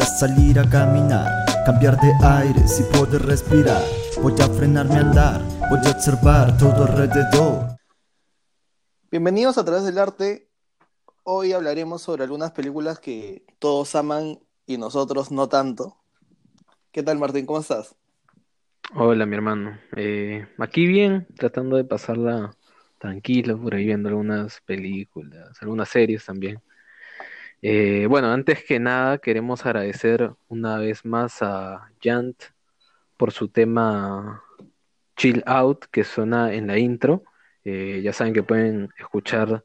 Voy a salir a caminar, cambiar de aire si puedo respirar. Voy a frenarme a andar, voy a observar todo alrededor. Bienvenidos a través del arte. Hoy hablaremos sobre algunas películas que todos aman y nosotros no tanto. ¿Qué tal, Martín? ¿Cómo estás? Hola, mi hermano. Eh, aquí bien, tratando de pasarla tranquilo, por ahí viendo algunas películas, algunas series también. Eh, bueno, antes que nada, queremos agradecer una vez más a Jant por su tema Chill Out que suena en la intro. Eh, ya saben que pueden escuchar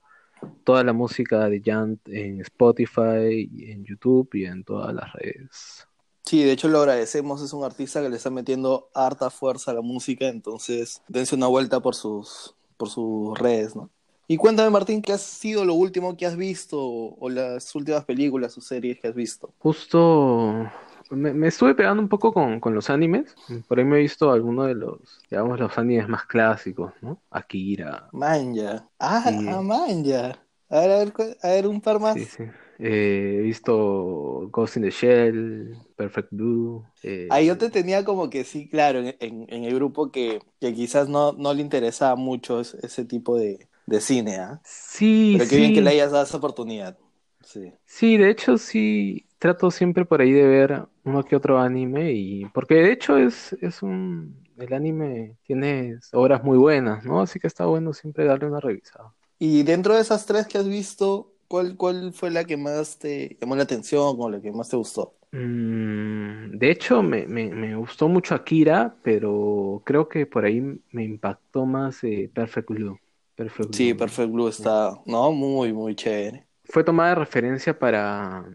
toda la música de Jant en Spotify, en YouTube y en todas las redes. Sí, de hecho lo agradecemos, es un artista que le está metiendo harta fuerza a la música, entonces dense una vuelta por sus, por sus redes, ¿no? Y cuéntame, Martín, ¿qué ha sido lo último que has visto o las últimas películas o series que has visto? Justo me, estuve pegando un poco con, con, los animes. Por ahí me he visto algunos de los, digamos, los animes más clásicos, ¿no? Akira. Manja. Ah, ah manja. A ver, a ver, a ver, un par más. Sí, sí. Eh, he visto Ghost in the Shell, Perfect Blue. Eh... Ahí yo te tenía como que sí, claro, en, en, el grupo que, que quizás no, no le interesaba mucho ese, ese tipo de, de cine, ¿ah? Sí, Pero qué bien que le hayas dado esa oportunidad. Sí. sí, de hecho sí, trato siempre por ahí de ver uno que otro anime y porque de hecho es, es un el anime tiene obras muy buenas, ¿no? Así que está bueno siempre darle una revisada. Y dentro de esas tres que has visto, ¿cuál, cuál fue la que más te llamó la atención o la que más te gustó? Mm, de hecho, me, me, me, gustó mucho Akira, pero creo que por ahí me impactó más eh, Perfect Blue. Perfect Blue. Sí, Perfect Blue está, no, muy, muy chévere. Fue tomada de referencia para,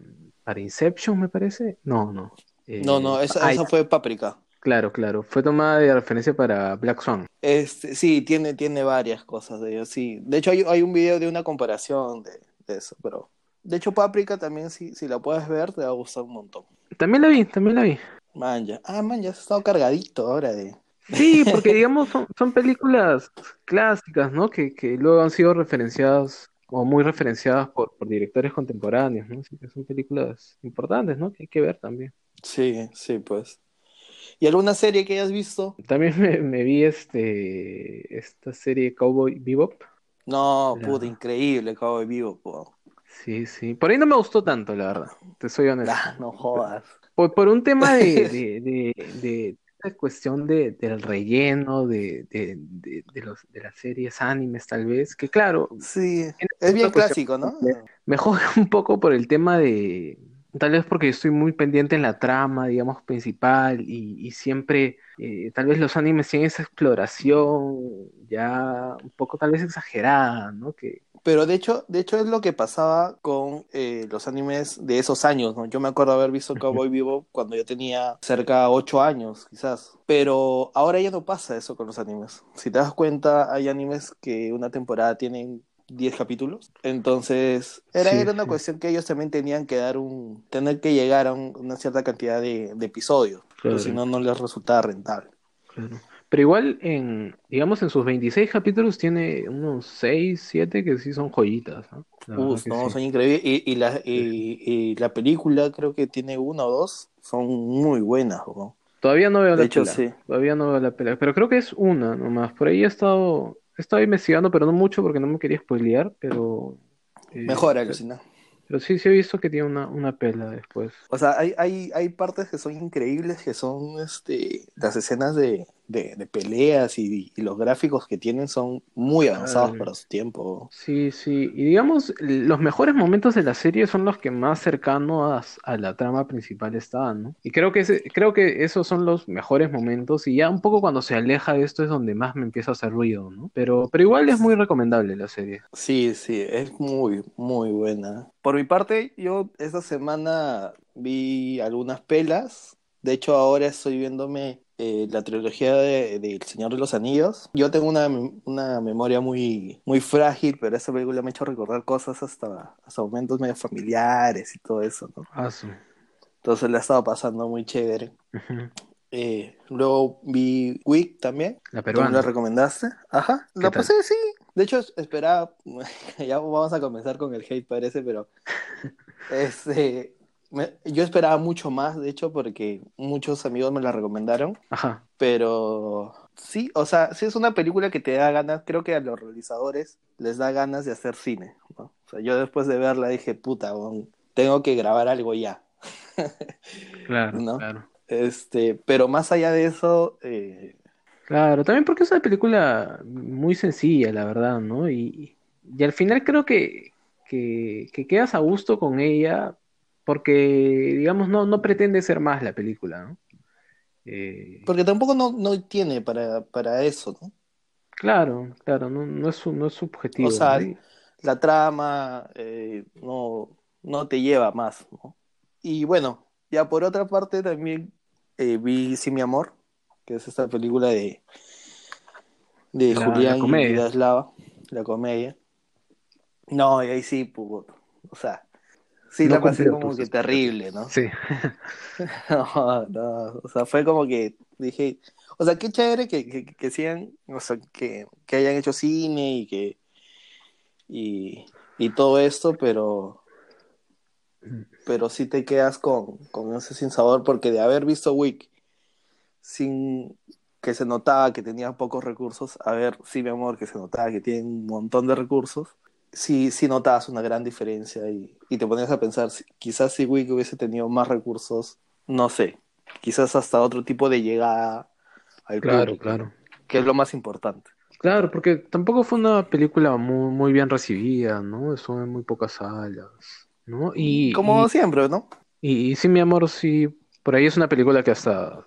para Inception, me parece. No, no. Eh, no, no, esa, esa fue Paprika. Claro, claro. Fue tomada de referencia para Black Swan. Este, sí, tiene, tiene varias cosas de ello, sí. De hecho, hay, hay un video de una comparación de, de eso, pero... De hecho, Paprika también, si, si la puedes ver, te va a gustar un montón. También la vi, también la vi. Man, ya. Ah, man, ya has estado cargadito ahora de... Sí, porque digamos son, son películas clásicas, ¿no? Que, que luego han sido referenciadas o muy referenciadas por, por directores contemporáneos, ¿no? Así que son películas importantes, ¿no? Que hay que ver también. Sí, sí, pues. ¿Y alguna serie que hayas visto? También me, me vi este esta serie Cowboy Bebop. No, la... puta, increíble Cowboy Bebop. Po. Sí, sí. Por ahí no me gustó tanto, la verdad. Te soy honesto. Ah, no jodas. Por, por un tema de, de, de, de cuestión de, del relleno de, de, de, de, los, de las series animes, tal vez, que claro. Sí, es bien clásico, ¿no? Me jode un poco por el tema de. Tal vez porque estoy muy pendiente en la trama, digamos, principal, y, y siempre, eh, tal vez los animes tienen esa exploración ya un poco tal vez exagerada, ¿no? Que, pero de hecho, de hecho es lo que pasaba con eh, los animes de esos años, ¿no? Yo me acuerdo haber visto Cowboy Vivo cuando yo tenía cerca de 8 años, quizás. Pero ahora ya no pasa eso con los animes. Si te das cuenta, hay animes que una temporada tienen 10 capítulos. Entonces, era, sí, era una sí. cuestión que ellos también tenían que dar un. tener que llegar a un, una cierta cantidad de, de episodios. Claro. si no, no les resultaba rentable. Claro. Pero igual, en, digamos, en sus 26 capítulos tiene unos 6, 7 que sí son joyitas. ¿no? Uh, no, sí. son increíbles. Y, y, la, y, y, la película creo que tiene una o dos, son muy buenas. ¿no? Todavía no veo de la hecho, pela. Sí. Todavía no veo la pelea. Pero creo que es una nomás. Por ahí he estado, he estado investigando, pero no mucho porque no me quería spoilear. Pero. Eh, Mejor, alucina. Pero sí, sí he visto que tiene una, una pela después. O sea, hay, hay, hay partes que son increíbles, que son este las escenas de, de, de peleas y, y, los gráficos que tienen son muy avanzados para su tiempo. Sí, sí. Y digamos, los mejores momentos de la serie son los que más cercanos a, a la trama principal están, ¿no? Y creo que, ese, creo que esos son los mejores momentos. Y ya un poco cuando se aleja de esto es donde más me empieza a hacer ruido, ¿no? Pero, pero igual es muy recomendable la serie. Sí, sí, es muy, muy buena. Por mi parte, yo esta semana vi algunas pelas. De hecho, ahora estoy viéndome eh, la trilogía de, de, El Señor de los Anillos. Yo tengo una, una, memoria muy, muy frágil, pero esa película me ha hecho recordar cosas hasta, hasta momentos medio familiares y todo eso, ¿no? Ah, sí. Entonces la he estado pasando muy chévere. Uh -huh. eh, luego vi Wick también. La peruana. ¿Tú me la recomendaste? Ajá. La pasé, sí. De hecho, esperaba. ya vamos a comenzar con el hate, parece, pero. este. Me- yo esperaba mucho más, de hecho, porque muchos amigos me la recomendaron, Ajá. pero sí, o sea, sí es una película que te da ganas, creo que a los realizadores les da ganas de hacer cine, ¿no? O sea, yo después de verla dije, puta, tengo que grabar algo ya. Claro, ¿No? claro. Este, pero más allá de eso, eh, Claro, también porque es una película muy sencilla, la verdad, ¿no? Y, y al final creo que, que, que quedas a gusto con ella porque, digamos, no, no pretende ser más la película, ¿no? Eh, porque tampoco no, no tiene para, para eso, ¿no? claro, claro, no, no es su, no es su objetivo, O sea. Y- la trama eh, no, no te lleva más, ¿no? Y bueno, ya por otra parte también eh, vi Sí, mi amor, que es esta película de, de La- Julián la y comedia. Miroslava, la comedia. No, y ahí sí, pues, o sea, sí No la pasé como que terrible, ¿no? Sí, No, no, o sea, fue como que dije, o sea, qué chévere que, que, que o sea, que, que hayan hecho cine y que y, y todo esto, pero pero sí te quedas con, con ese sinsabor porque de haber visto Wick sin que se notaba que tenía pocos recursos, a ver, sí, mi amor, que se notaba que tiene un montón de recursos, sí, sí notabas una gran diferencia y, y te ponías a pensar, quizás si Wick hubiese tenido más recursos, no sé, quizás hasta otro tipo de llegada al claro, público, claro. que es lo más importante. Claro, porque tampoco fue una película muy, muy bien recibida, ¿no? Eso en muy pocas salas, ¿no? Y, Como y- siempre, ¿no? Y, y sí, mi amor, sí, por ahí es una película que hasta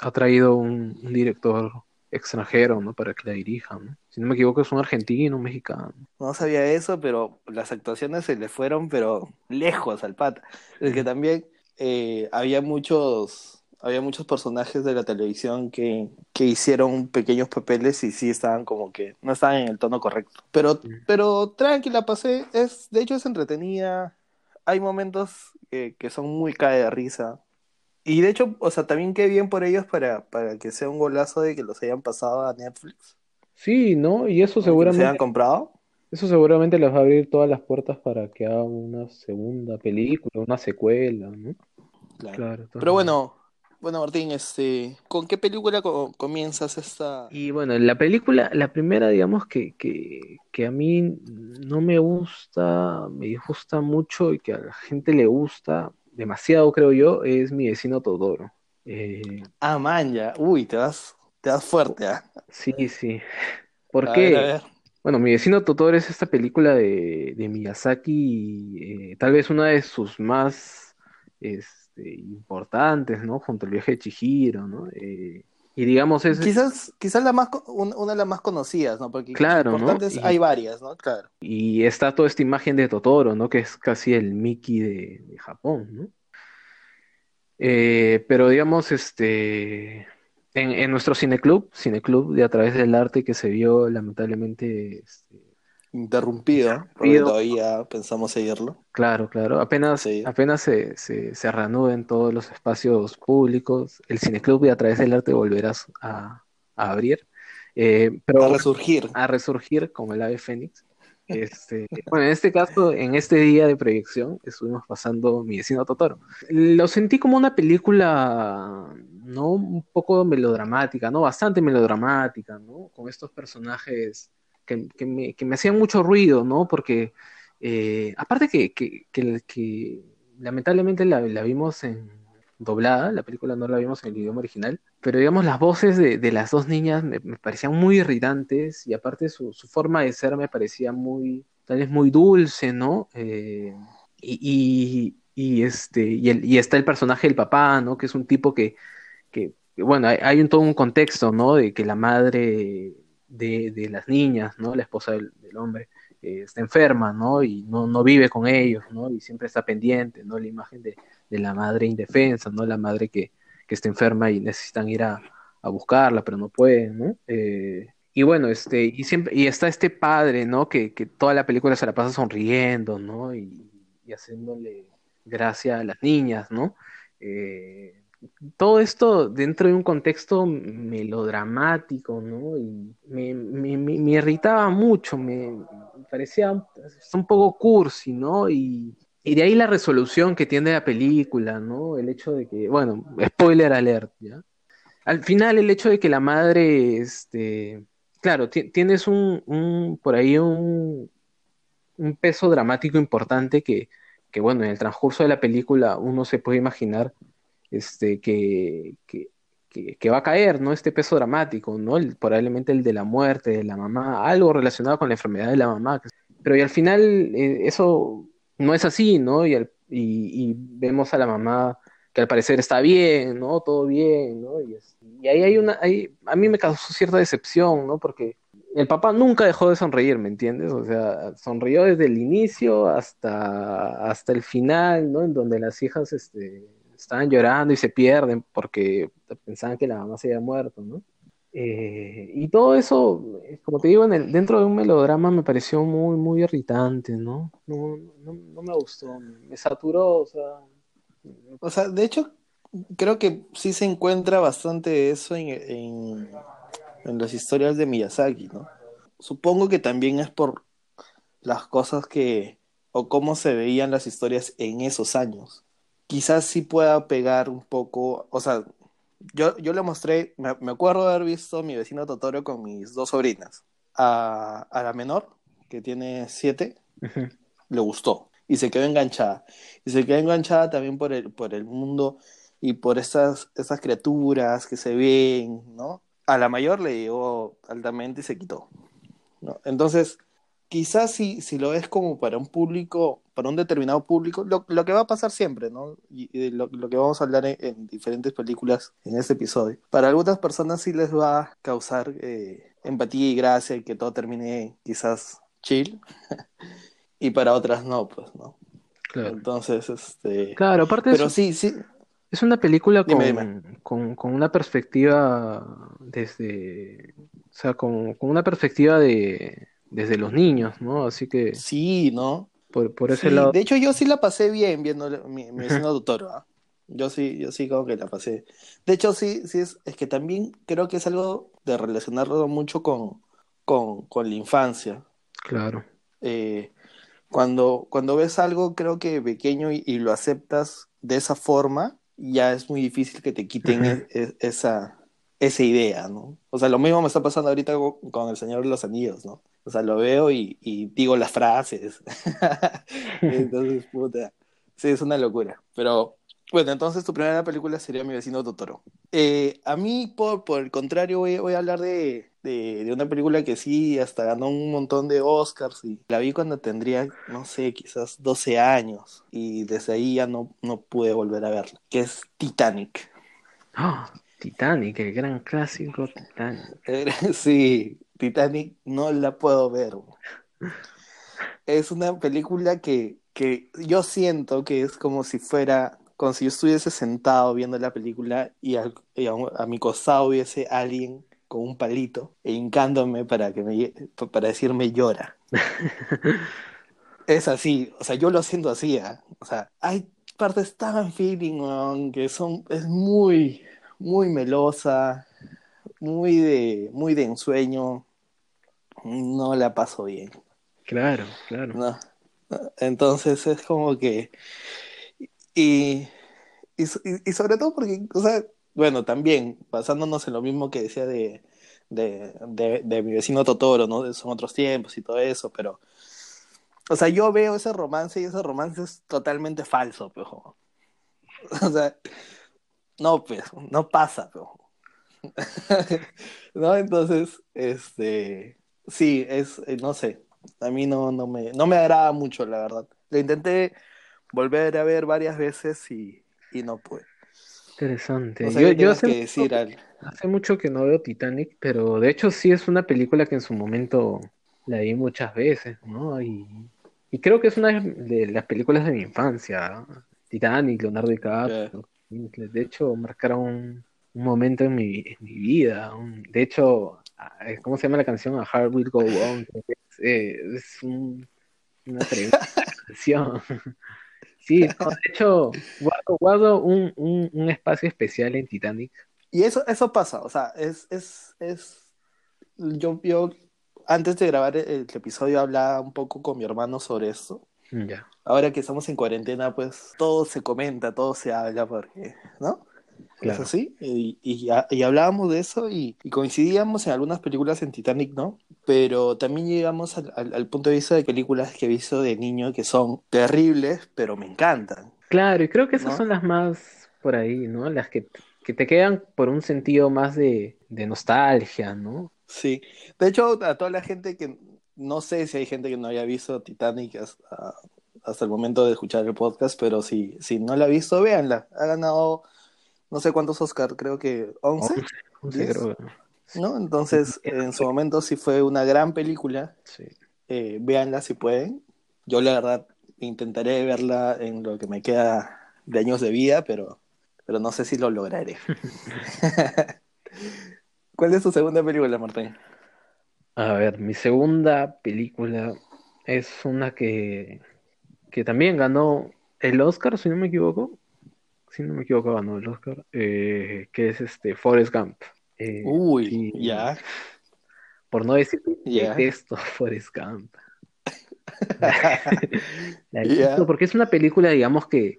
ha traído un, un director extranjero, ¿no? Para que la dirija, ¿no? Si no me equivoco, es un argentino, un mexicano. No sabía eso, pero las actuaciones se le fueron, pero lejos al pata. Es que también eh, había muchos, había muchos personajes de la televisión que, que hicieron pequeños papeles y sí estaban como que no estaban en el tono correcto. Pero, pero tranquila, pasé, es, de hecho es entretenida. Hay momentos que, que son muy cae de risa. Y de hecho, o sea, también qué bien por ellos para, para que sea un golazo de que los hayan pasado a Netflix. Sí, ¿no? Y eso o que los hayan seguramente, comprado. eso seguramente les va a abrir todas las puertas para que hagan una segunda película, una secuela, ¿no? Claro. Claro, Pero bueno, bueno Martín, este, ¿con qué película co- comienzas esta? Y bueno, la película, la primera, digamos, que, que, que a mí no me gusta, me disgusta mucho y que a la gente le gusta demasiado, creo yo, es Mi vecino Totoro. Eh, Ah, man, ya. Uy, te vas, te vas fuerte, ¿ah? sí, sí. ¿Por A qué? ver, a ver. Bueno, Mi vecino Totoro es esta película de, de Miyazaki, eh, tal vez una de sus más este, importantes, ¿no? Junto al viaje de Chihiro, ¿no? Eh, y digamos, es, Quizás, quizás la más, una de las más conocidas, ¿no? Porque Claro, ¿no? importantes Y- hay varias, ¿no? Claro. Y está toda esta imagen de Totoro, ¿no? Que es casi el Mickey de, de Japón, ¿no? Eh, pero digamos, este, en, en nuestro cineclub, cineclub de A través del arte que se vio lamentablemente, este, Interrumpido, porque todavía pensamos seguirlo. claro, claro, apenas, Sí. apenas se, se, se reanuden todos los espacios públicos, el cineclub de A través del arte volverá a, a abrir. Eh, pero A resurgir. a resurgir como el ave fénix. Este, bueno, en este caso, en este día de proyección, estuvimos pasando Mi vecino Totoro. Lo sentí como una película, ¿no? Un poco melodramática, ¿no? Bastante melodramática, ¿no? Con estos personajes que, me, que me hacían mucho ruido, ¿no? Porque, eh, aparte que, que, lamentablemente la, la vimos en doblada, la película no la vimos en el idioma original, pero digamos las voces de, de las dos niñas me, me parecían muy irritantes y aparte su, su forma de ser me parecía muy, tal vez muy dulce, ¿no? Eh, y, y, este, y, el, y está el personaje del papá, ¿no? Que es un tipo que, que que, bueno, hay, hay un, todo un contexto, ¿no? De que la madre de, de las niñas, ¿no? La esposa del, del hombre, eh, está enferma, ¿no? Y no, no vive con ellos, ¿no? Y siempre está pendiente, ¿no? La imagen de, de la madre indefensa, ¿no? La madre que, que está enferma y necesitan ir a, a buscarla, pero no pueden, ¿no? Eh, y bueno, este, y siempre, y está este padre, ¿no? Que, que toda la película se la pasa sonriendo, ¿no? Y, y haciéndole gracia a las niñas, ¿no? Eh, todo esto dentro de un contexto melodramático, ¿no? Y me, me, me, me irritaba mucho, me, parecía un, poco cursi, ¿no? Y, Y de ahí la resolución que tiene la película, ¿no? El hecho de que, bueno, spoiler alert, ¿ya? Al final el hecho de que la madre, este, claro, tienes un, un, por ahí un, un peso dramático importante que, que, bueno, en el transcurso de la película uno se puede imaginar este, que, que, que, va a caer, ¿no? Este peso dramático, ¿no? probablemente el de la muerte de la mamá, algo relacionado con la enfermedad de la mamá. Pero y al final eh, eso no es así, ¿no? Y, y, vemos a la mamá que al parecer está bien, ¿no? Todo bien, ¿no? Y, y ahí hay una, ahí, a mí me causó cierta decepción, ¿no? Porque el papá nunca dejó de sonreír, ¿me entiendes? O sea, sonrió desde el inicio hasta, hasta el final, ¿no? En donde las hijas este, estaban llorando y se pierden porque pensaban que la mamá se había muerto, ¿no? Eh, y todo eso, como te digo, en el, dentro de un melodrama me pareció muy, muy irritante, ¿no? No, no, me gustó, me saturó, o sea... O sea, de hecho, creo que sí se encuentra bastante eso en en las historias de Miyazaki, ¿no? Supongo que también es por las cosas que o cómo se veían las historias en esos años. Quizás sí pueda pegar un poco, o sea, yo, yo le mostré, me, acuerdo de haber visto mi vecino Totoro con mis dos sobrinas. A, la menor, que tiene siete, le gustó y se quedó enganchada. Y se quedó enganchada también por el, por el mundo y por esas, esas criaturas que se ven, ¿no? a la mayor le llegó altamente y se quitó. ¿no? Entonces, quizás si, si lo ves como para un público, para un determinado público, lo, que va a pasar siempre, ¿no? Y, lo, que vamos a hablar en, diferentes películas en este episodio. Para algunas personas sí les va a causar eh, empatía y gracia y que todo termine quizás chill. y para otras no, pues, ¿no? Claro. Entonces, este... Claro, aparte Pero sí, sí, es una película con, con, una perspectiva desde, o sea, con, con, una perspectiva de desde los niños, ¿no? Así que sí, ¿no? Por, por ese lado. De hecho, yo sí la pasé bien viendo mi, mi vecino doctor, ¿ah? Yo sí, yo sí como que la pasé. De hecho, sí, sí es, es que también creo que es algo de relacionarlo mucho con, con, con la infancia. Claro. Eh, cuando, cuando ves algo, creo que pequeño y, y, lo aceptas de esa forma, ya es muy difícil que te quiten e, e, esa, esa idea, ¿no? O sea, lo mismo me está pasando ahorita con El Señor de los Anillos, ¿no? O sea, lo veo y, y digo las frases. entonces, puta. Sí, es una locura. Pero bueno, entonces tu primera película sería Mi vecino Totoro. Eh, a mí, por, por el contrario, voy, voy a hablar de, de, una película que sí, hasta ganó un montón de Oscars y la vi cuando tendría, no sé, quizás 12 años y desde ahí ya no, no pude volver a verla, que es Titanic. Titanic, el gran clásico Titanic. Sí, Titanic no la puedo ver. Es una película que, que yo siento que es como si fuera como si yo estuviese sentado viendo la película y, a, a, mi costado hubiese alguien con un palito e hincándome para que me para decirme llora. es así, o sea, yo lo siento así, ¿eh? o sea, hay partes tan feeling que son es muy muy melosa, muy de muy de ensueño. No la paso bien. Claro, claro. Entonces es como que y, y, y, sobre todo porque, o sea, bueno, también, basándonos en lo mismo que decía de, de, de, mi vecino Totoro, ¿no? Son otros tiempos y todo eso, pero, o sea, yo veo ese romance y ese romance es totalmente falso, pero, o sea, no, pues, no pasa, pero, ¿no? Entonces, este, sí, es, eh, no sé, a mí no, no, me, no me agrada mucho, la verdad. Lo intenté volver a ver varias veces y, y no pude. Interesante. yo, hace, mucho, que no veo Titanic, pero de hecho sí es una película que en su momento la vi muchas veces, ¿no? Y, creo que es una de las películas de mi infancia. Titanic, Leonardo DiCaprio. De hecho, marcaron un, momento en mi, vida. de hecho, ¿cómo se llama la canción? A Heart Will Go On. Es, es una tremenda canción. Sí, de hecho, guardo, un, un, espacio especial en Titanic. Y eso, eso pasa, o sea, es, es, es, yo, yo antes de grabar el, episodio hablaba un poco con mi hermano sobre eso. Ya. Ahora que estamos en cuarentena, pues todo se comenta, todo se habla, porque, ¿no? Claro. Es así. Y, y, y hablábamos de eso y, y, coincidíamos en algunas películas en Titanic, ¿no? Pero también llegamos al, al, al, punto de vista de películas que he visto de niño que son terribles, pero me encantan. Claro, y creo que esas ¿no? son las más por ahí, ¿no? Las que, que te quedan por un sentido más de, de nostalgia, ¿no? Sí. De hecho, a toda la gente que no sé si hay gente que no haya visto Titanic hasta, hasta el momento de escuchar el podcast, pero si, si no la ha visto, véanla. Ha ganado no sé cuántos Oscar, creo que 11. 11, 11 creo. ¿No? Entonces, en su momento sí fue una gran película. Sí. Eh, véanla si pueden. Yo la verdad intentaré verla en lo que me queda de años de vida, pero, pero no sé si lo lograré. ¿Cuál es tu segunda película, Martín? A ver, mi segunda película es una que, que también ganó el Oscar, si no me equivoco. Si no me equivoco, ganó el Oscar. Eh, que es este Forrest Gump. Eh, Uy, ya. Por no decir a Forrest Gump. La porque es una película, digamos, que,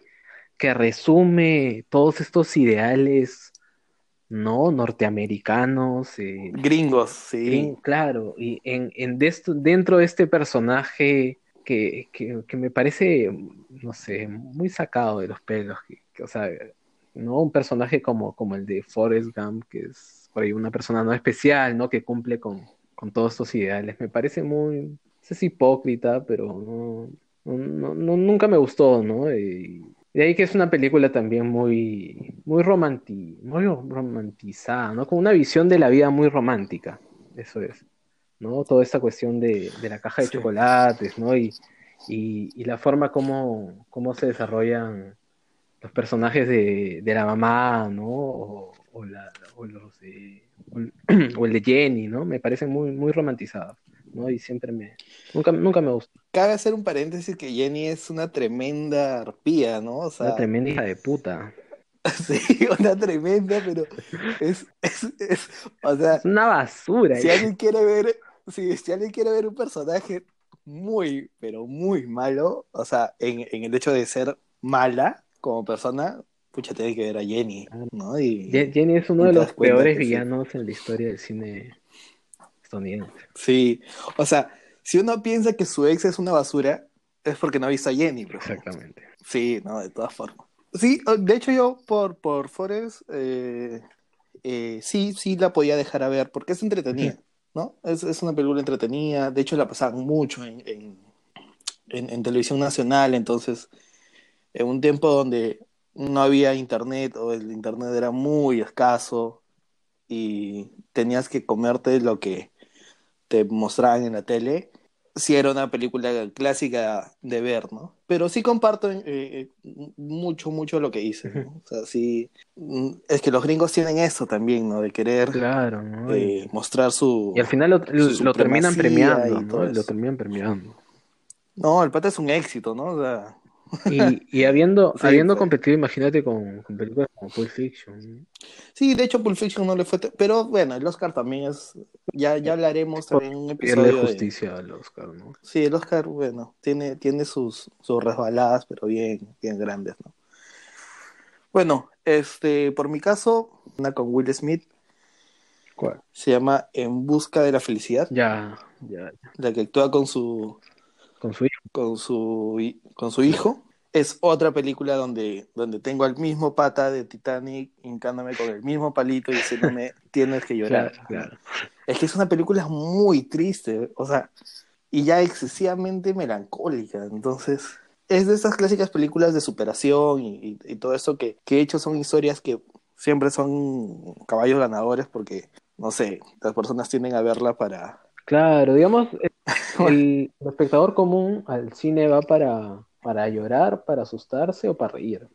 que resume todos estos ideales, ¿no? Norteamericanos. eh, Gringos, sí. Claro, y en, en de esto- dentro de este personaje que, que, que me parece, no sé, muy sacado de los pelos, que, que, o sea, ¿no? Un personaje como, como el de Forrest Gump, que es por ahí una persona no especial, ¿no? Que cumple con, con todos estos ideales. Me parece muy, no sé si hipócrita, pero no, no, no- no- nunca me gustó, ¿no? Y de ahí que es una película también muy, muy romanti, muy romantizada, ¿no? Con una visión de la vida muy romántica, eso es, ¿no? Toda esta cuestión de, de la caja de Sí. chocolates, ¿no? Y, y, y la forma como, cómo se desarrollan los personajes de, de la mamá, ¿no? O, o la, o los o el, o el de Jenny, ¿no? Me parecen muy, muy romantizados, ¿no? Y siempre me, nunca, nunca me gustó. Cabe hacer un paréntesis que Jenny es una tremenda arpía, ¿no? O sea, Una tremenda hija de puta. sí, una tremenda, pero es, es, es, o sea, Es una basura. si alguien quiere ver, si, si alguien quiere ver un personaje muy, pero muy malo, o sea, en, en el hecho de ser mala como persona, pucha, tiene que ver a Jenny, ¿no? Y, Je- Jenny es uno de los peores sí. villanos en la historia del cine estadounidense. sí, o sea, si uno piensa que su ex es una basura, es porque no ha visto a Jenny, bro. Exactamente. Sí, no, de todas formas. Sí, de hecho yo por, por Forest, eh, eh, sí, sí la podía dejar a ver, porque es entretenida, ¿no? Es, es una película entretenida, de hecho la pasaban mucho en, en, en- en televisión nacional, entonces, en un tiempo donde no había internet o el internet era muy escaso y tenías que comerte lo que te mostraban en la tele, sí era una película clásica de ver, ¿no? Pero sí comparto eh, eh, mucho, mucho lo que dices, ¿no? O sea, sí, mm, es que los gringos tienen eso también, ¿no? De querer Claro, ¿no? Eh, mostrar su... y al final lo, lo- terminan premiando, ¿no? Lo terminan premiando. No, el pata es un éxito, ¿no? O sea, Y, y habiendo, Sí, habiendo pues. competido, imagínate, con, con películas como Pulp Fiction. sí, de hecho Pulp Fiction no le fue... Pero bueno, el Oscar también es... Ya, ya hablaremos también en un episodio de... justicia al Oscar, ¿no? Sí, el Oscar, bueno, tiene, tiene sus, sus resbaladas, pero bien, bien grandes, ¿no? Bueno, este, por mi caso, una con Will Smith, ¿Cuál? se llama En busca de la felicidad, Ya, ya, ya. la que actúa con su, Con su hijo. con su, con su hijo. Es otra película donde, donde tengo al mismo pata de Titanic hincándome con el mismo palito y diciéndome, tienes que llorar. Claro, claro. Es que es una película muy triste, o sea, y ya excesivamente melancólica. Entonces, es de esas clásicas películas de superación y, y- y todo eso que, que de hecho son historias que siempre son caballos ganadores porque, no sé, las personas tienden a verla para... Claro, digamos, el, el espectador común al cine va para, para llorar, para asustarse o para reír.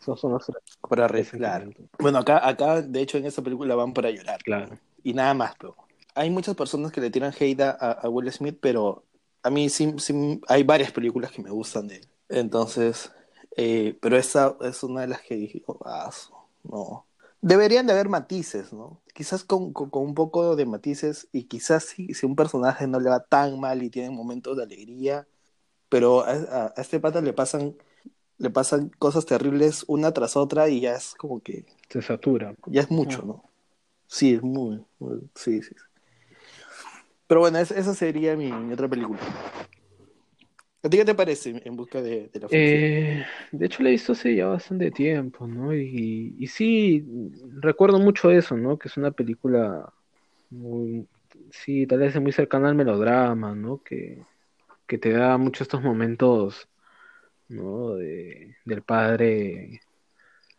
Esos son los tres para arreglar. sentimientos. Bueno, acá, acá, de hecho, en esta película van para llorar. Claro. Y nada más, pero hay muchas personas que le tiran hate a, a Will Smith, pero a mí sí, sí hay varias películas que me gustan de él. Entonces, eh, pero esa es una de las que dije, "Oh, no. Deberían de haber matices, ¿no? Quizás con, con- con un poco de matices y quizás si, si un personaje no le va tan mal y tiene momentos de alegría, pero a, a- a este pata le pasan, le pasan cosas terribles una tras otra y ya es como que, Se satura. ya es mucho, ¿no? Sí, es muy, muy- sí, sí. Pero bueno, es- esa sería mi, mi otra película. ¿A ti qué te parece En busca de, de la? Eh, de hecho, la he visto hace ya bastante tiempo, ¿no? Y, y sí, recuerdo mucho eso, ¿no? Que es una película muy, sí, tal vez muy cercana al melodrama, ¿no? Que, que te da mucho estos momentos, ¿no? De, del padre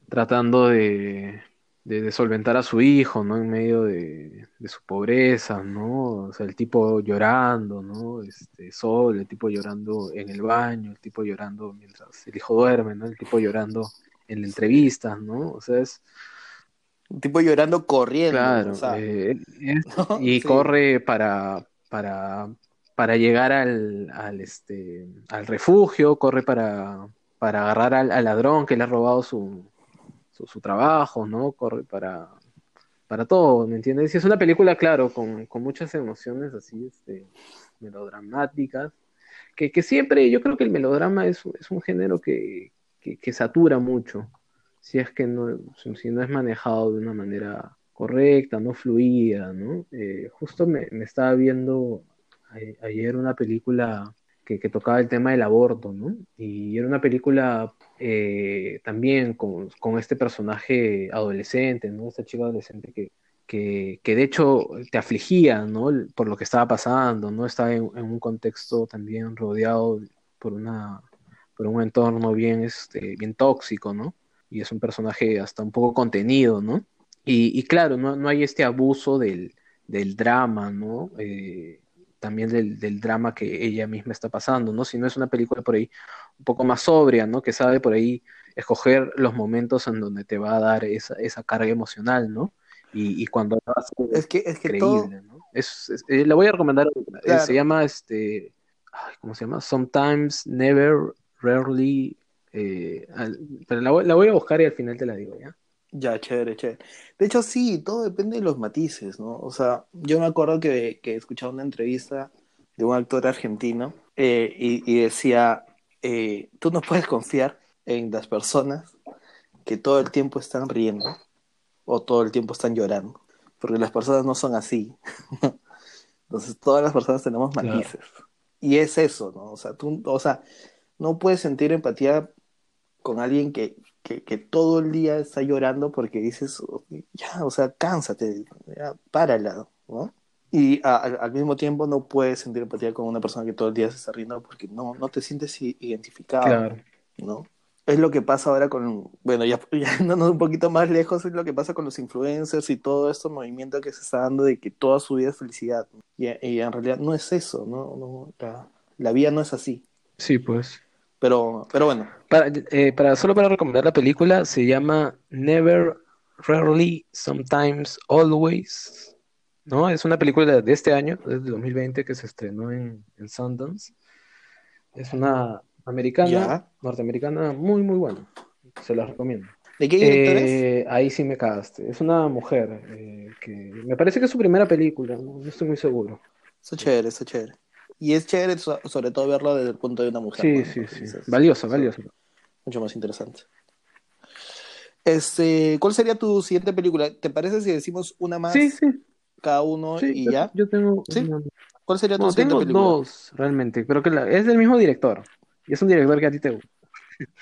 tratando de, de, de solventar a su hijo, ¿no? En medio de, de su pobreza, ¿no? O sea, el tipo llorando, ¿no? Este, solo, el tipo llorando en el baño, el tipo llorando mientras el hijo duerme, ¿no? El tipo llorando en la entrevista, ¿no? O sea, es Un tipo llorando corriendo, claro, o sea, eh, es- ¿no? y Sí. corre para, para, para llegar al, al, este, al refugio, corre para, para agarrar al, ladrón que le ha robado su, su, trabajo, ¿no? Corre para, para todo, ¿me entiendes? Y es una película, claro, con, con muchas emociones así, este, melodramáticas, que, que siempre, yo creo que el melodrama es, es un género que, que, satura mucho, si es que no, si no es manejado de una manera correcta, no fluida, ¿no? Eh, justo me, estaba viendo ayer una película que, que tocaba el tema del aborto, ¿no? Y era una película eh, también con, con este personaje adolescente, ¿no? Esta chica adolescente que, que, que de hecho te afligía, ¿no? Por lo que estaba pasando, ¿no? Estaba en, en un contexto también rodeado por una, por un entorno bien, este, bien tóxico, ¿no? Y es un personaje hasta un poco contenido, ¿no? Y, y claro, no, no hay este abuso del, del drama, ¿no? Eh, también del, del drama que ella misma está pasando, ¿no? Si no es una película por ahí un poco más sobria, ¿no? Que sabe por ahí escoger los momentos en donde te va a dar esa, esa carga emocional, ¿no? Y, y cuando lo hace Es que, es que todo, ¿no? Es, es- eh, la voy a recomendar, eh, se llama, este, ay, ¿cómo se llama? Sometimes, Never, Rarely, eh, al- pero la la voy a buscar y al final te la digo, ¿ya? Ya, chévere, chévere. De hecho, sí, todo depende de los matices, ¿no? O sea, yo me acuerdo que, que escuchaba una entrevista de un actor argentino eh, y, y decía, eh, tú no puedes confiar en las personas que todo el tiempo están riendo o todo el tiempo están llorando, porque las personas no son así. Entonces, todas las personas tenemos Claro. matices. Y es eso, ¿no? O sea, tú, o sea, no puedes sentir empatía con alguien que, que, que todo el día está llorando porque dices, "Oh, ya, o sea, cánsate, ya, párala, ¿no? Y a- al, al mismo tiempo no puedes sentir empatía con una persona que todo el día se está riendo porque no, no te sientes identificado, Claro. ¿no? Es lo que pasa ahora con, bueno, ya, ya yéndonos un poquito más lejos, es lo que pasa con los influencers y todo este movimiento que se está dando de que toda su vida es felicidad. Y, y en realidad no es eso, ¿no? no la, la vida no es así. Sí, pues. Pero, pero bueno, Para, eh, para, solo para recomendar la película, se llama Never, Rarely, Sometimes, Always, ¿no? Es una película de este año, desde 2020, que se estrenó en, en Sundance. Es una americana, Ya. norteamericana, muy, muy buena. Se la recomiendo. ¿de qué director es? Eh, ahí sí me cagaste. Es una mujer eh, que me parece que es su primera película, no, No estoy muy seguro. Chévere, está chévere. Y es chévere so- sobre todo verlo desde el punto de una mujer. Sí, sí, sí. Eso, valiosa. Mucho más interesante. Este, ¿cuál sería tu siguiente película? ¿Te parece si decimos una más Sí, sí, cada uno sí. y ya? yo tengo ¿Sí? ¿Cuál sería tu No, siguiente tengo película? dos realmente. Creo que la- es del mismo director. Y es un director que a ti te gusta.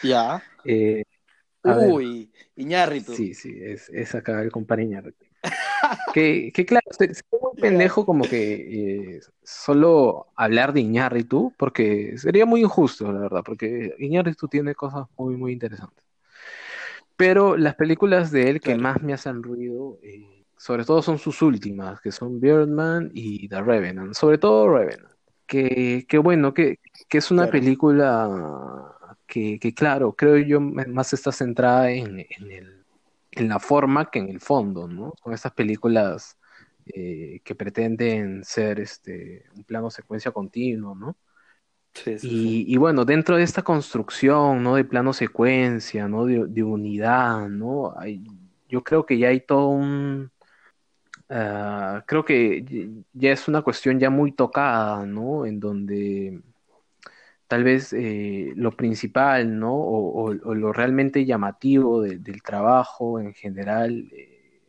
Ya. Eh. Uy, Iñárritu. Sí, sí, es, es acá el compadre Iñárritu. Que, que claro, ve muy pendejo como que eh, solo hablar de Iñárritu, porque sería muy injusto, la verdad, porque Iñárritu tiene cosas muy, muy interesantes. Pero las películas de él que Claro. más me hacen ruido, eh, sobre todo son sus últimas, que son Birdman y The Revenant, sobre todo Revenant, que, que bueno, que, que es una Claro. película que, que, claro, creo yo más está centrada en, en el, en la forma que en el fondo, ¿no? Son estas películas eh, que pretenden ser este, un plano secuencia continuo, ¿no? Sí, sí, sí. Y, bueno, dentro de esta construcción, ¿no? De plano secuencia, ¿no? De, de unidad, ¿no? Hay, yo creo que ya hay todo un... ah, creo que ya es una cuestión ya muy tocada, ¿no? En donde tal vez eh, lo principal, ¿no? O, lo realmente llamativo del trabajo en general, eh,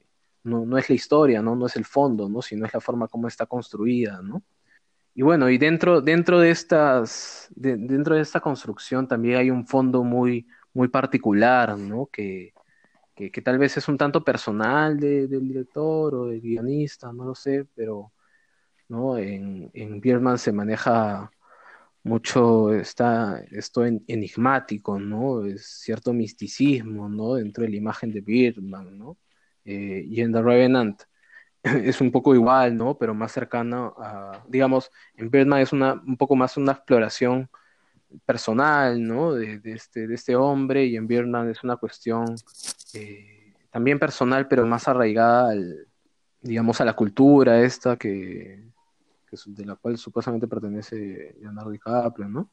no, no, es la historia, ¿no? No es el fondo, ¿no? Sino es la forma como está construida, ¿no? Y bueno, y dentro, dentro de estas, dentro de esta construcción también hay un fondo muy, muy particular, ¿no? Que, que, tal vez es un tanto personal del director o del guionista, no lo sé, pero ¿no? En, en Birdman se maneja mucho está esto enigmático, ¿no? Es cierto misticismo, ¿no? Dentro de la imagen de Birdman, ¿no? Eh, y en The Revenant es un poco igual, ¿no? Pero más cercano a, digamos, en Birdman es una, un poco más una exploración personal, ¿no? De, este, de este hombre y en Birdman es una cuestión eh, también personal, pero más arraigada al, digamos, a la cultura esta que, de la cual supuestamente pertenece Leonardo DiCaprio, ¿no?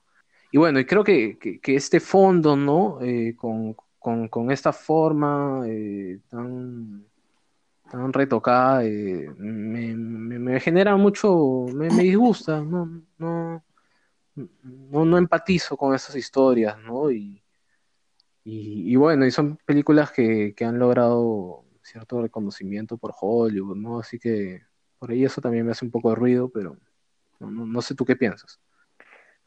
Y bueno, y creo que, que, este fondo, ¿no? Eh, con, con, con, esta forma eh, tan, tan retocada, eh, me, me, genera mucho, me, me disgusta, ¿no? No, no, no empatizo con esas historias, ¿no? Y, y, bueno, y son películas que, que, han logrado cierto reconocimiento por Hollywood, ¿no? Así que por ahí eso también me hace un poco de ruido, pero no, no, sé tú qué piensas.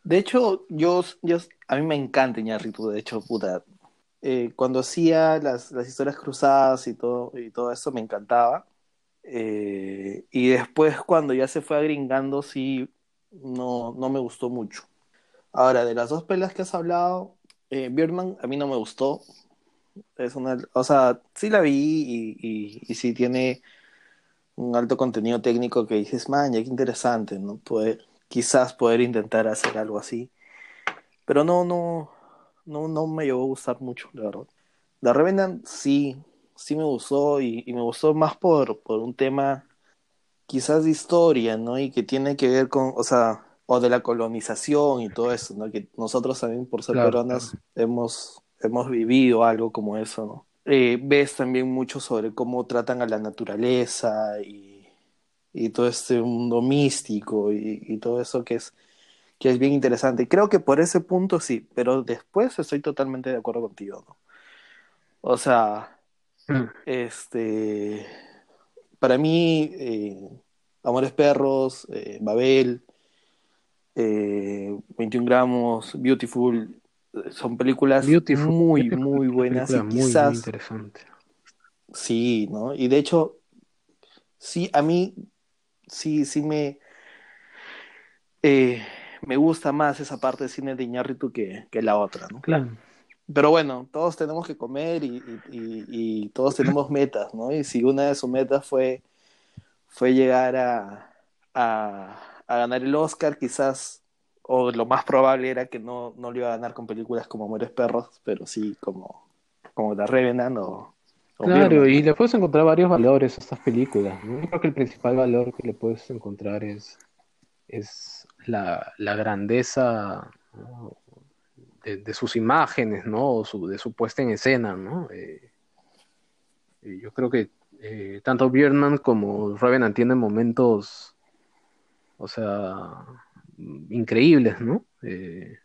De hecho, yo, yo a mí me encanta Iñárritu, de hecho, puta. Eh, cuando hacía las, las, historias cruzadas y todo, y todo eso, me encantaba. Eh, y después, cuando ya se fue agringando, sí, no, no me gustó mucho. Ahora, de las dos pelas que has hablado, eh, Birdman a mí no me gustó. Es una, o sea, sí la vi y, y, y sí tiene un alto contenido técnico que dices, man, ya qué interesante, ¿no? Poder, quizás poder intentar hacer algo así. Pero no, no, no, no me llegó a gustar mucho, la verdad. La Revenant sí, sí me gustó y, me gustó más por, por un tema quizás de historia, ¿no? Y que tiene que ver con, o sea, o de la colonización y todo eso, ¿no? Que nosotros también por ser peruanas hemos, hemos vivido algo como eso, ¿no? Eh, ves también mucho sobre cómo tratan a la naturaleza y, y todo este mundo místico y, todo eso que es, que es bien interesante. Creo que por ese punto sí, pero después estoy totalmente de acuerdo contigo, ¿no? O sea, mm. este, para mí, eh, Amores Perros, eh, Babel, 21 gramos, Beautiful, son películas muy, muy buenas y quizás... Muy, interesante. Sí, ¿no? Y de hecho, sí, a mí, sí, sí me... Eh, me gusta más esa parte de cine de Iñárritu que, que la otra, ¿no? Claro. Pero bueno, todos tenemos que comer y, y, y, todos tenemos metas, ¿no? Y si una de sus metas fue, fue llegar a, a, a ganar el Oscar, quizás o lo más probable era que no, no lo iba a ganar con películas como Amores Perros, pero sí como, como The Revenant o... claro, y le puedes encontrar varios valores a estas películas. ¿no? Yo creo que el principal valor que le puedes encontrar es, es la, la grandeza de, sus imágenes, ¿no? O su, de su puesta en escena, ¿no? Eh, yo creo que eh, tanto Birdman como Revenant tienen momentos, o sea, increíbles, ¿no? Eh,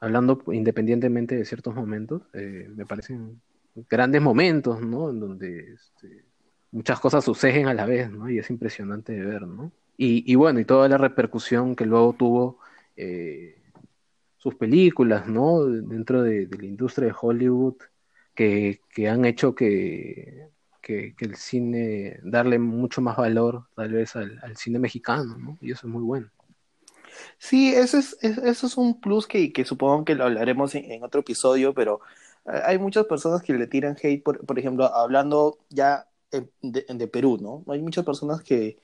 hablando independientemente de ciertos momentos, eh, me parecen grandes momentos, ¿no? En donde este, muchas cosas suceden a la vez, ¿no? Y es impresionante de ver, ¿no? Y, bueno, y toda la repercusión que luego tuvo eh, sus películas, ¿no? Dentro de, la industria de Hollywood, que, han hecho que, el cine, darle mucho más valor tal vez al cine mexicano, ¿no? Y eso es muy bueno. Sí, eso es, eso es un plus que, que supongo que lo hablaremos en, otro episodio, pero eh, hay muchas personas que le tiran hate, por, por ejemplo, hablando ya de, de, Perú, ¿no? Hay muchas personas que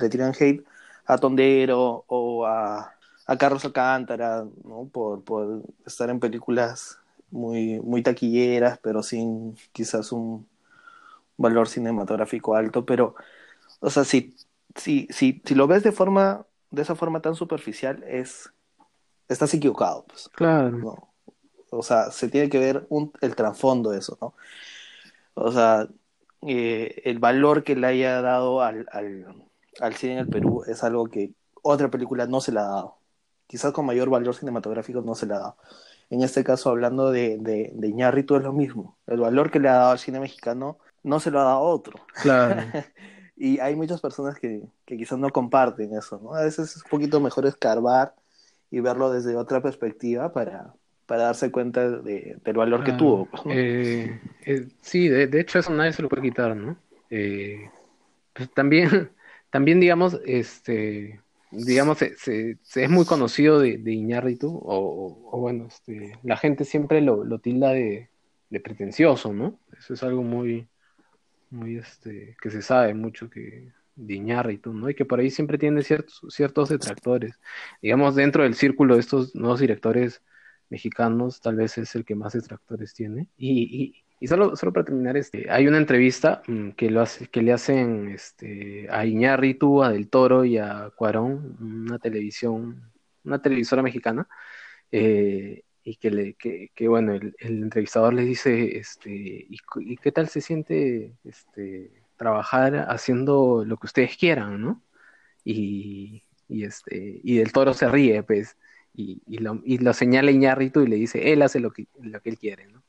le tiran hate a Tondero o a, a Carlos Alcántara, ¿no? Por, por estar en películas muy, muy taquilleras, pero sin quizás un valor cinematográfico alto, pero, o sea, si, si, si, si lo ves de forma de esa forma tan superficial es estás equivocado pues claro o sea se tiene que ver un, el trasfondo de eso no o sea eh, el valor que le haya dado al, al, al, cine en el Perú es algo que otra película no se le ha dado quizás con mayor valor cinematográfico no se le ha dado. En este caso, hablando de, de, de Iñárritu, es lo mismo. El valor que le ha dado al cine mexicano no se lo ha dado a otro. Claro. y hay muchas personas que, que quizás no comparten eso, ¿no? A veces es un poquito mejor escarbar y verlo desde otra perspectiva para, para darse cuenta de, del valor que Ah, tuvo. pues, ¿no? eh, eh, sí, de, de hecho eso nadie se lo puede quitar, ¿no? Eh, pues también, también digamos, este, digamos, se, se- se es muy conocido de, de Iñárritu, o, o- o bueno, este, la gente siempre lo, lo tilda de, de pretencioso, ¿no? Eso es algo muy, muy, este, que se sabe mucho que de Iñárritu, ¿no? Y que por ahí siempre tiene ciertos, ciertos detractores. Digamos, dentro del círculo de estos nuevos directores mexicanos, tal vez es el que más detractores tiene. Y, y, y solo, solo para terminar, este, hay una entrevista mm, que, lo hace, que le hacen este, a Iñárritu, a Del Toro y a Cuarón, una televisión, una televisora mexicana, eh, y que, le, que, que, bueno, el, el entrevistador les dice, este, ¿y, y qué tal se siente este, trabajar haciendo lo que ustedes quieran, ¿no? Y, y, este, y Del Toro se ríe, pues, y, y lo, y lo señala Iñárritu y le dice, él hace lo que, lo que él quiere, ¿no?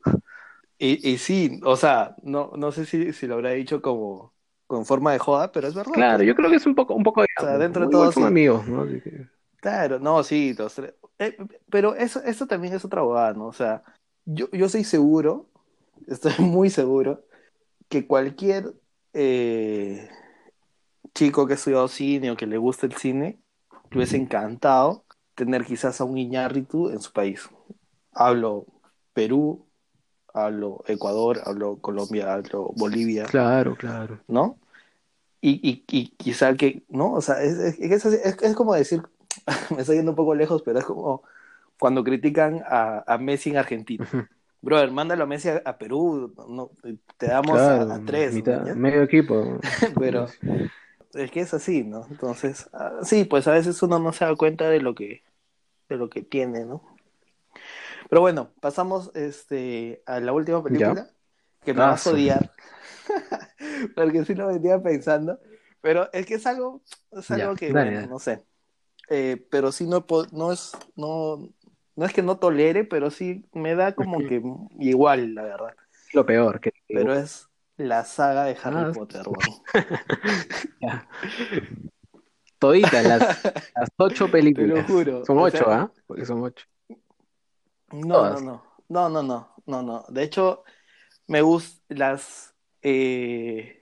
Y, y sí, o sea, no, no sé si, si lo habrá dicho como con forma de joda, pero es verdad. Claro, pues, yo creo que es un poco, un poco de O sea, dentro de todo, son sí. amigos, ¿no? Así que- Claro, no, sí, los tres. Eh, pero eso, eso también es otra bobada, ¿no? O sea, yo, yo soy seguro, estoy muy seguro, que cualquier eh, chico que ha estudiado cine o que le guste el cine, le hubiese encantado tener quizás a un Iñárritu en su país. Hablo Perú, hablo Ecuador, hablo Colombia, hablo Bolivia, Claro, claro. ¿no? Y, y, y quizá que, ¿no? O sea, es, es- es como decir, me estoy yendo un poco lejos, pero es como cuando critican a, a Messi en Argentina. Brother, mándalo a Messi a, a Perú, no, te damos Claro, a, a tres, mitad- ¿no? medio equipo. Pero es que es así, ¿no? Entonces, ah, sí, pues a veces uno no se da cuenta de lo que, de lo que tiene, ¿no? Pero bueno, pasamos este, a la última película, que me Ah, vas a odiar, porque sí lo venía pensando, pero es que es algo, es Ya, algo que, dale, bueno, dale. no sé, Eh, pero sí no, no es, no, no es que no tolere, pero sí me da como que igual, la verdad, Lo peor que pero es la saga de Harry Ah, Potter, weón. Ya. Toditas las, las ocho películas. juro, Son ocho, sea- ¿ah? Porque son ocho. No, Todas. no, no, no, no, no, no, no. De hecho, me gustan las eh,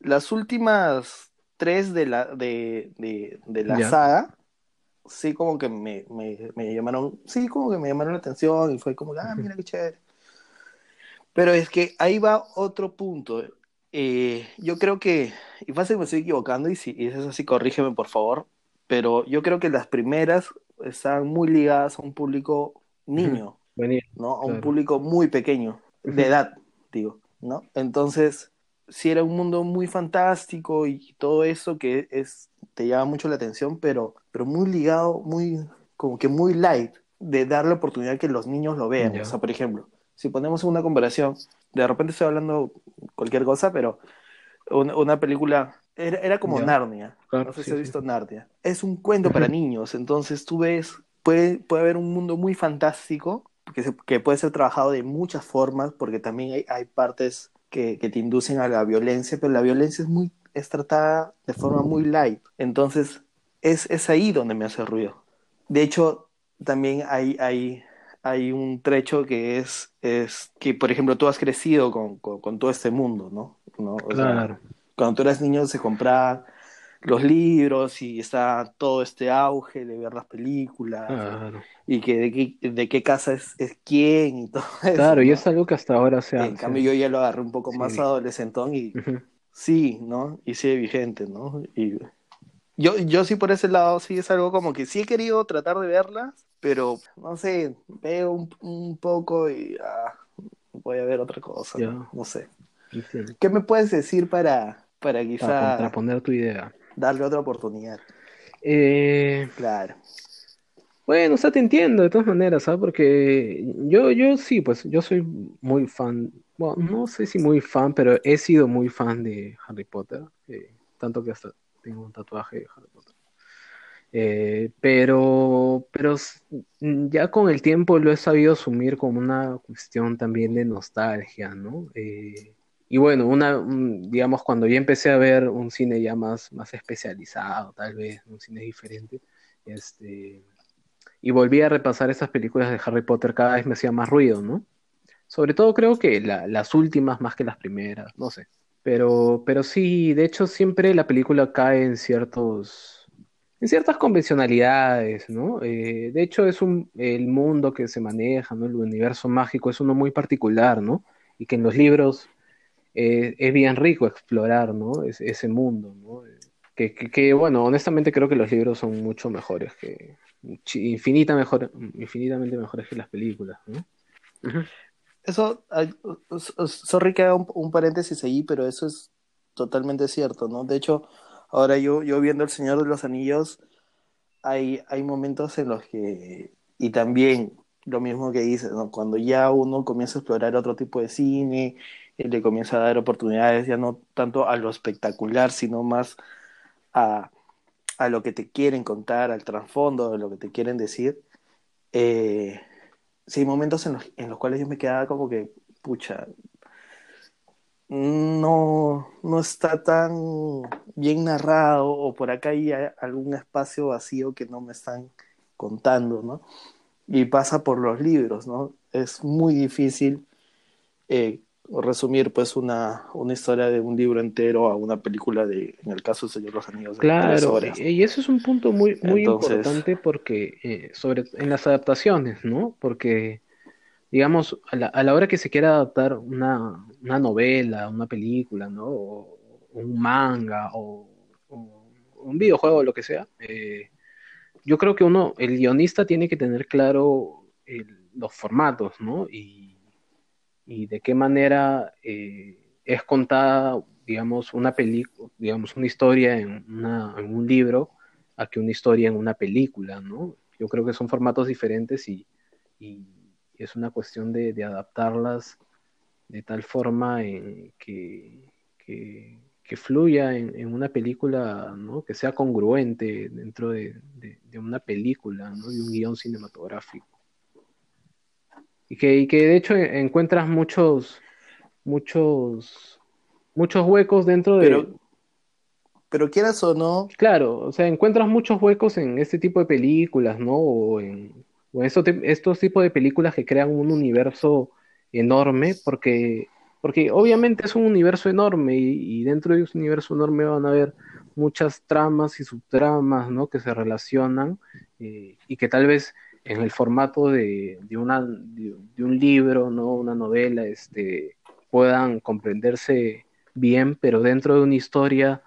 las últimas tres de la de, de, de la Ya. saga, sí como que me, me, me llamaron, sí como que me llamaron la atención y fue como, ah, mira qué chévere. Pero es que ahí va otro punto. Eh, yo creo que, y fácil me estoy equivocando, y si y es así, corrígeme por favor, pero yo creo que las primeras están muy ligadas a un público niño. Venía. ¿no? A un Claro. público muy pequeño, de edad, digo, ¿no? Entonces, sí era un mundo muy fantástico y todo eso que es, te llama mucho la atención, pero, pero muy ligado, muy, como que muy light, de darle oportunidad que los niños lo vean. O sea, por ejemplo, si ponemos una comparación, de repente estoy hablando cualquier cosa, pero una, una película, era, era como. Narnia, Claro, no sé sí, si has sí. visto Narnia. Es un cuento para niños, entonces tú ves, puede, puede haber un mundo muy fantástico que, se- que puede ser trabajado de muchas formas, porque también hay, hay partes que, que te inducen a la violencia, pero la violencia es, muy, es tratada de forma muy light. Entonces, es, es ahí donde me hace ruido. De hecho, también hay, hay, hay un trecho que es, es que, por ejemplo, tú has crecido con, con, con todo este mundo, ¿no? ¿No? O sea, Claro. cuando tú eras niño se compraban los libros y está todo este auge de ver las películas Claro. y que de qué, de qué casa es, es quién y todo eso. Claro, y ¿no? es algo que hasta ahora se En hace. cambio yo ya lo agarré un poco más adolescentón y sí, ¿no? Y sigue vigente, ¿no? Y yo, yo sí por ese lado sí es algo como que sí he querido tratar de verlas, pero no sé, veo un, un poco y ah, voy a ver otra cosa. ¿no? No sé. ¿Qué me puedes decir para, para Para quizá contraponer tu idea. Darle otra oportunidad? Eh, Claro. Bueno, o sea, te entiendo de todas maneras, ¿sabes? Porque yo, yo sí, pues yo soy muy fan, bueno, no sé si muy fan, pero he sido muy fan de Harry Potter, eh, tanto que hasta tengo un tatuaje de Harry Potter. Eh, pero, pero ya con el tiempo lo he sabido asumir como una cuestión también de nostalgia, ¿no? Eh, y bueno, una, digamos, cuando ya empecé a ver un cine ya más, más especializado, tal vez, un cine diferente, este, y volví a repasar esas películas de Harry Potter, cada vez me hacía más ruido, ¿no? Sobre todo creo que las últimas más que las primeras, no sé. Pero, pero sí, de hecho siempre la película cae en ciertos, en ciertas convencionalidades, ¿no? Eh, de hecho es un, el mundo que se maneja, ¿no? El universo mágico es uno muy particular, ¿no? Y que en los libros eh, es bien rico explorar, ¿no? ese mundo, ¿no? Que, que, bueno, honestamente creo que los libros son mucho mejores que, infinita mejor, infinitamente mejores que las películas, ¿no? Eso, sorry que haga un, paréntesis ahí, pero eso es totalmente cierto, ¿no? De hecho, ahora yo, yo viendo El Señor de los Anillos, hay, hay momentos en los que, y también lo mismo que dices, ¿no? Cuando ya uno comienza a explorar otro tipo de cine, le comienza a dar oportunidades ya no tanto a lo espectacular, sino más a, a lo que te quieren contar, al trasfondo de lo que te quieren decir, eh, sí, momentos en los, en los cuales yo me quedaba como que, pucha, no, no está tan bien narrado o por acá hay algún espacio vacío que no me están contando, ¿no? Y pasa por los libros, ¿no? Es muy difícil eh, resumir pues una, una historia de un libro entero a una película de, en el caso de Señor los Anillos. Claro, y eso es un punto muy, muy importante porque eh, sobre en las adaptaciones, ¿no? Porque digamos, a la, a la hora que se quiera adaptar una, una novela, una película, ¿no? O, un manga o, un videojuego, lo que sea, eh, yo creo que uno, el guionista tiene que tener claro los formatos, ¿no? Y y de qué manera eh, es contada, digamos, una película, digamos, una historia en, un libro a que una historia en una película, ¿no? Yo creo que son formatos diferentes y, es una cuestión de, adaptarlas de tal forma en que, fluya en, una película, ¿no? Que sea congruente dentro de, de una película, ¿no? De un guion cinematográfico. Y que, que de hecho encuentras muchos, muchos, muchos huecos dentro de... Pero, pero quieras o no... Claro, o sea, encuentras muchos huecos en este tipo de películas, ¿no? O en, o estos, estos tipos de películas que crean un universo enorme, porque, porque obviamente es un universo enorme y, dentro de ese universo enorme van a haber muchas tramas y subtramas, ¿no? Que se relacionan eh, y que tal vez en el formato de, de, una, de, un libro, ¿no? Una novela, este, puedan comprenderse bien, pero dentro de una historia,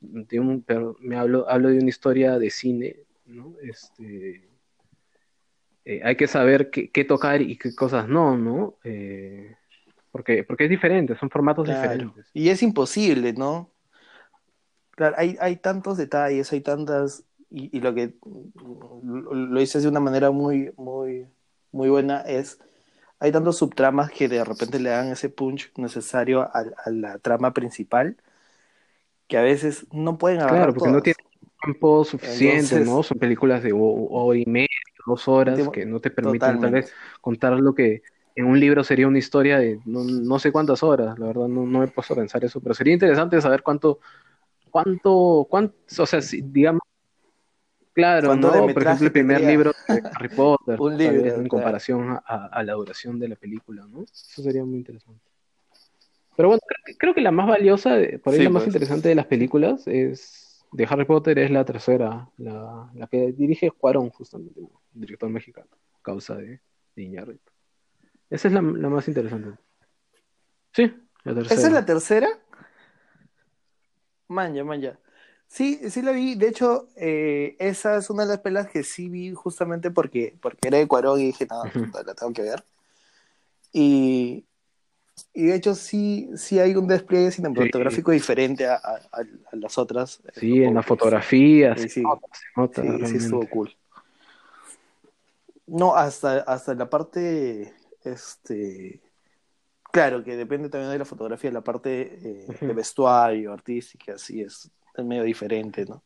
de un, pero me hablo, hablo de una historia de cine, ¿no? Este, eh, hay que saber qué, qué, tocar y qué cosas no, ¿no? Eh, porque, porque es diferente, son formatos diferentes. Y es imposible, ¿no? Claro, hay, hay tantos detalles, hay tantas y, lo que lo dices de una manera muy, muy, muy buena es, hay tantos subtramas que de repente le dan ese punch necesario a, la trama principal que a veces no pueden agarrar Claro, porque no tienen tiempo suficiente, ¿no? Son películas de hora y media, dos horas, que no te permiten tal vez contar lo que en un libro sería una historia de no, sé cuántas horas, la verdad no, no me he puesto a pensar eso, pero sería interesante saber cuánto, cuánto, cuánto, o sea, si, digamos, Claro, ¿no? Por ejemplo, el primer libro de Harry Potter, en comparación a, la duración de la película, ¿no? Eso sería muy interesante. Pero bueno, creo que la más valiosa, por ahí la más pues. interesante de las películas es de Harry Potter es la tercera, la, la que dirige Cuarón, justamente, el director mexicano, causa de, de Esa es la, la, más interesante. Sí, la tercera. ¿Esa es la tercera? Manja, manja. Sí, sí la vi. De hecho, eh, esa es una de las pelas que sí vi justamente porque, porque era de Cuarón y dije, no, la tengo que ver. Y, y de hecho sí, sí hay un despliegue cinematográfico diferente a, a, las otras. Sí, en la fotografía, sí, sí, sí, estuvo cool. No, hasta, hasta la parte, este, claro, que depende también de la fotografía, la parte eh, de vestuario, artística, así es, es medio diferente, ¿no?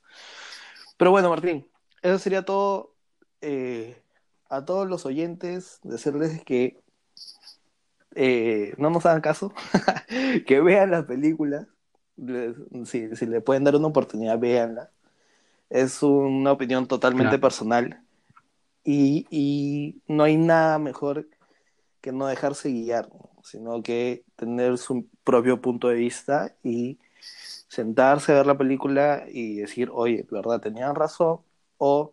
Pero bueno, Martín, eso sería todo. eh, a todos los oyentes, decirles que eh, no nos hagan caso, que vean las películas. Si, si le pueden dar una oportunidad, véanla. Es una opinión totalmente Claro. personal. Y, y no hay nada mejor que no dejarse guiar, ¿no? sino que tener su propio punto de vista y sentarse a ver la película y decir, oye, ¿verdad? Tenían razón o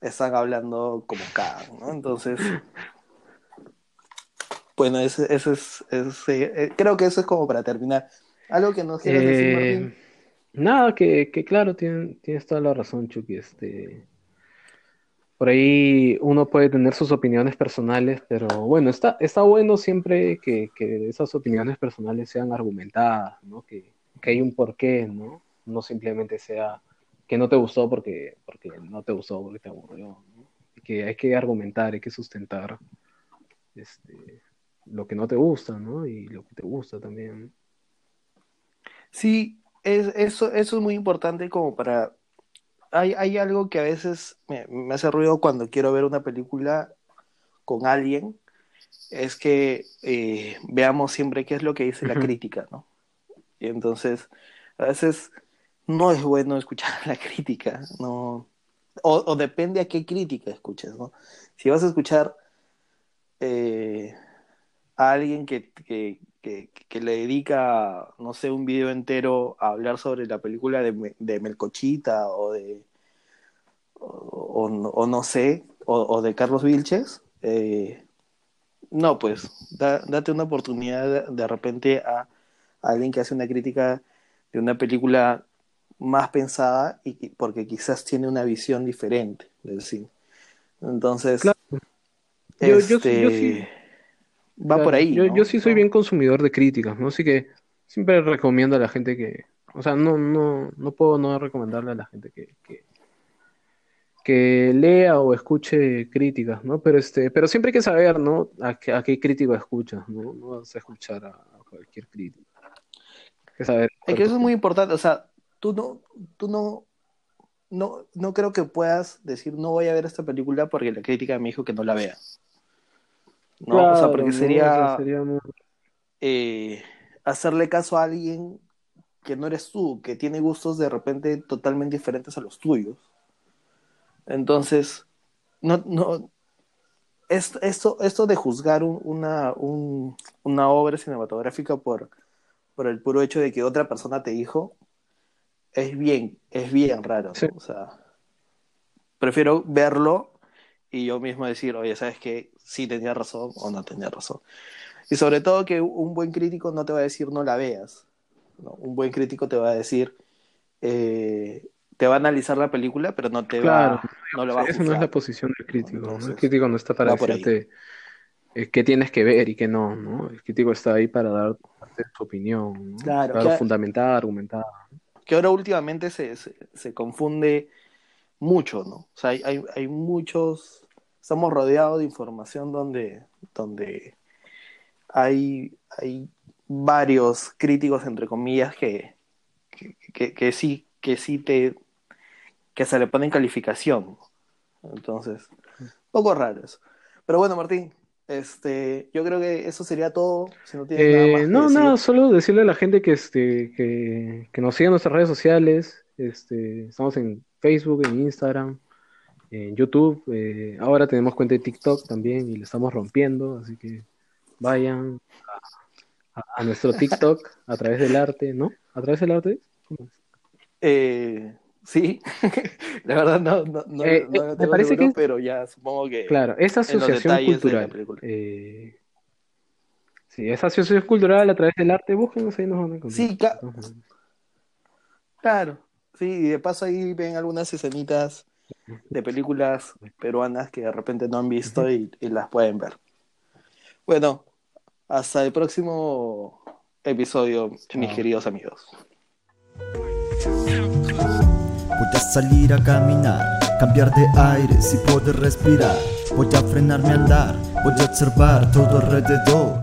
están hablando como cagan, ¿no? Entonces, bueno, ese, ese es, ese- eh, creo que eso es como para terminar. Algo que nos quieras decir, Eh, Martín. nada, que, que claro, tien- tienes toda la razón, Chucky. Este, por ahí uno puede tener sus opiniones personales, pero bueno, está, está bueno siempre que, que esas opiniones personales sean argumentadas, ¿no? Que, que hay un porqué, ¿no? No simplemente sea que no te gustó porque, porque no te gustó, porque te aburrió, ¿no? Que hay que argumentar, hay que sustentar este, lo que no te gusta, ¿no? Y lo que te gusta también. Sí, es, eso, eso es muy importante como para... Hay, hay algo que a veces me, me hace ruido cuando quiero ver una película con alguien, es que eh, veamos siempre qué es lo que dice la crítica, ¿no? Y entonces, a veces no es bueno escuchar la crítica, ¿no? O, depende a qué crítica escuches, ¿no? Si vas a escuchar eh, a alguien que, que, que, le dedica, no sé, un video entero a hablar sobre la película de, Me- de Melcochita o de, o, no sé, o, de Carlos Vilches, eh, no, pues, da- date una oportunidad de, de repente a alguien que hace una crítica de una película más pensada y que- porque quizás tiene una visión diferente del cine. Entonces, Claro. Yo- yo sí- este, yo sí- va Claro, por ahí. Yo, ¿no? yo sí soy bien consumidor de críticas, ¿no? Así que siempre recomiendo a la gente que, o sea, no, no, no puedo no recomendarle a la gente que, que, que lea o escuche críticas, ¿no? Pero este, pero siempre hay que saber, ¿no? A qué, a qué crítico escuchas, ¿no? No vas a escuchar a, a cualquier crítico. Que saber. Es que eso es muy importante, o sea, tú no, tú no, no, no creo que puedas decir no voy a ver esta película porque la crítica me dijo que no la vea. No, o sea, porque sería, muy- eh, hacerle caso a alguien que no eres tú, que tiene gustos de repente totalmente diferentes a los tuyos. Entonces, no, no, es- esto, esto de juzgar un- una, un- una obra cinematográfica por, por el puro hecho de que otra persona te dijo, es bien, es bien raro, ¿no? Sí. O sea, prefiero verlo y yo mismo decir, oye, ¿sabes qué? Sí tenía razón o no tenía razón. Y sobre todo que un buen crítico no te va a decir no la veas. ¿no? Un buen crítico te va a decir, eh, te va a analizar la película, pero no te Claro, va, no lo va a esa no es la posición del crítico, ¿no? Entonces, El crítico no está para va por ahí. Eh, qué tienes que ver y qué no, ¿no? El crítico está ahí para dar su opinión, ¿no? Claro, Claro, fundamentada, argumentada. que ahora últimamente se, se, se confunde mucho, ¿no? O sea, hay, hay, muchos, estamos rodeados de información donde, donde hay, hay varios críticos, entre comillas, que, que, que- que sí, que sí te, que se le ponen calificación. Entonces, poco raro eso. Pero bueno, Martín, este, yo creo que eso sería todo. Si no nada Eh, más no, decir. nada, solo decirle a la gente que, este, que, que nos siga en nuestras redes sociales. Este, estamos en Facebook, en Instagram, en YouTube. eh, ahora tenemos cuenta de TikTok también y lo estamos rompiendo, así que vayan a, a- a nuestro TikTok a través del arte, ¿no? ¿A través del arte? ¿Cómo es? Eh, sí, la verdad no, no, no, Eh, no eh, me tengo parece seguro, que- pero ya supongo que Claro, esa asociación cultural. eh, sí, esa asociación cultural a través del arte, búsquenos ahí nos van a encontrar. Sí, maneras. claro, sí, y de paso ahí ven algunas escenitas de películas peruanas que de repente no han visto y, y las pueden ver. Bueno, hasta el próximo episodio, mis queridos amigos. Voy a salir a caminar, cambiar de aire si poder respirar. Voy a frenarme a andar, voy a observar todo alrededor.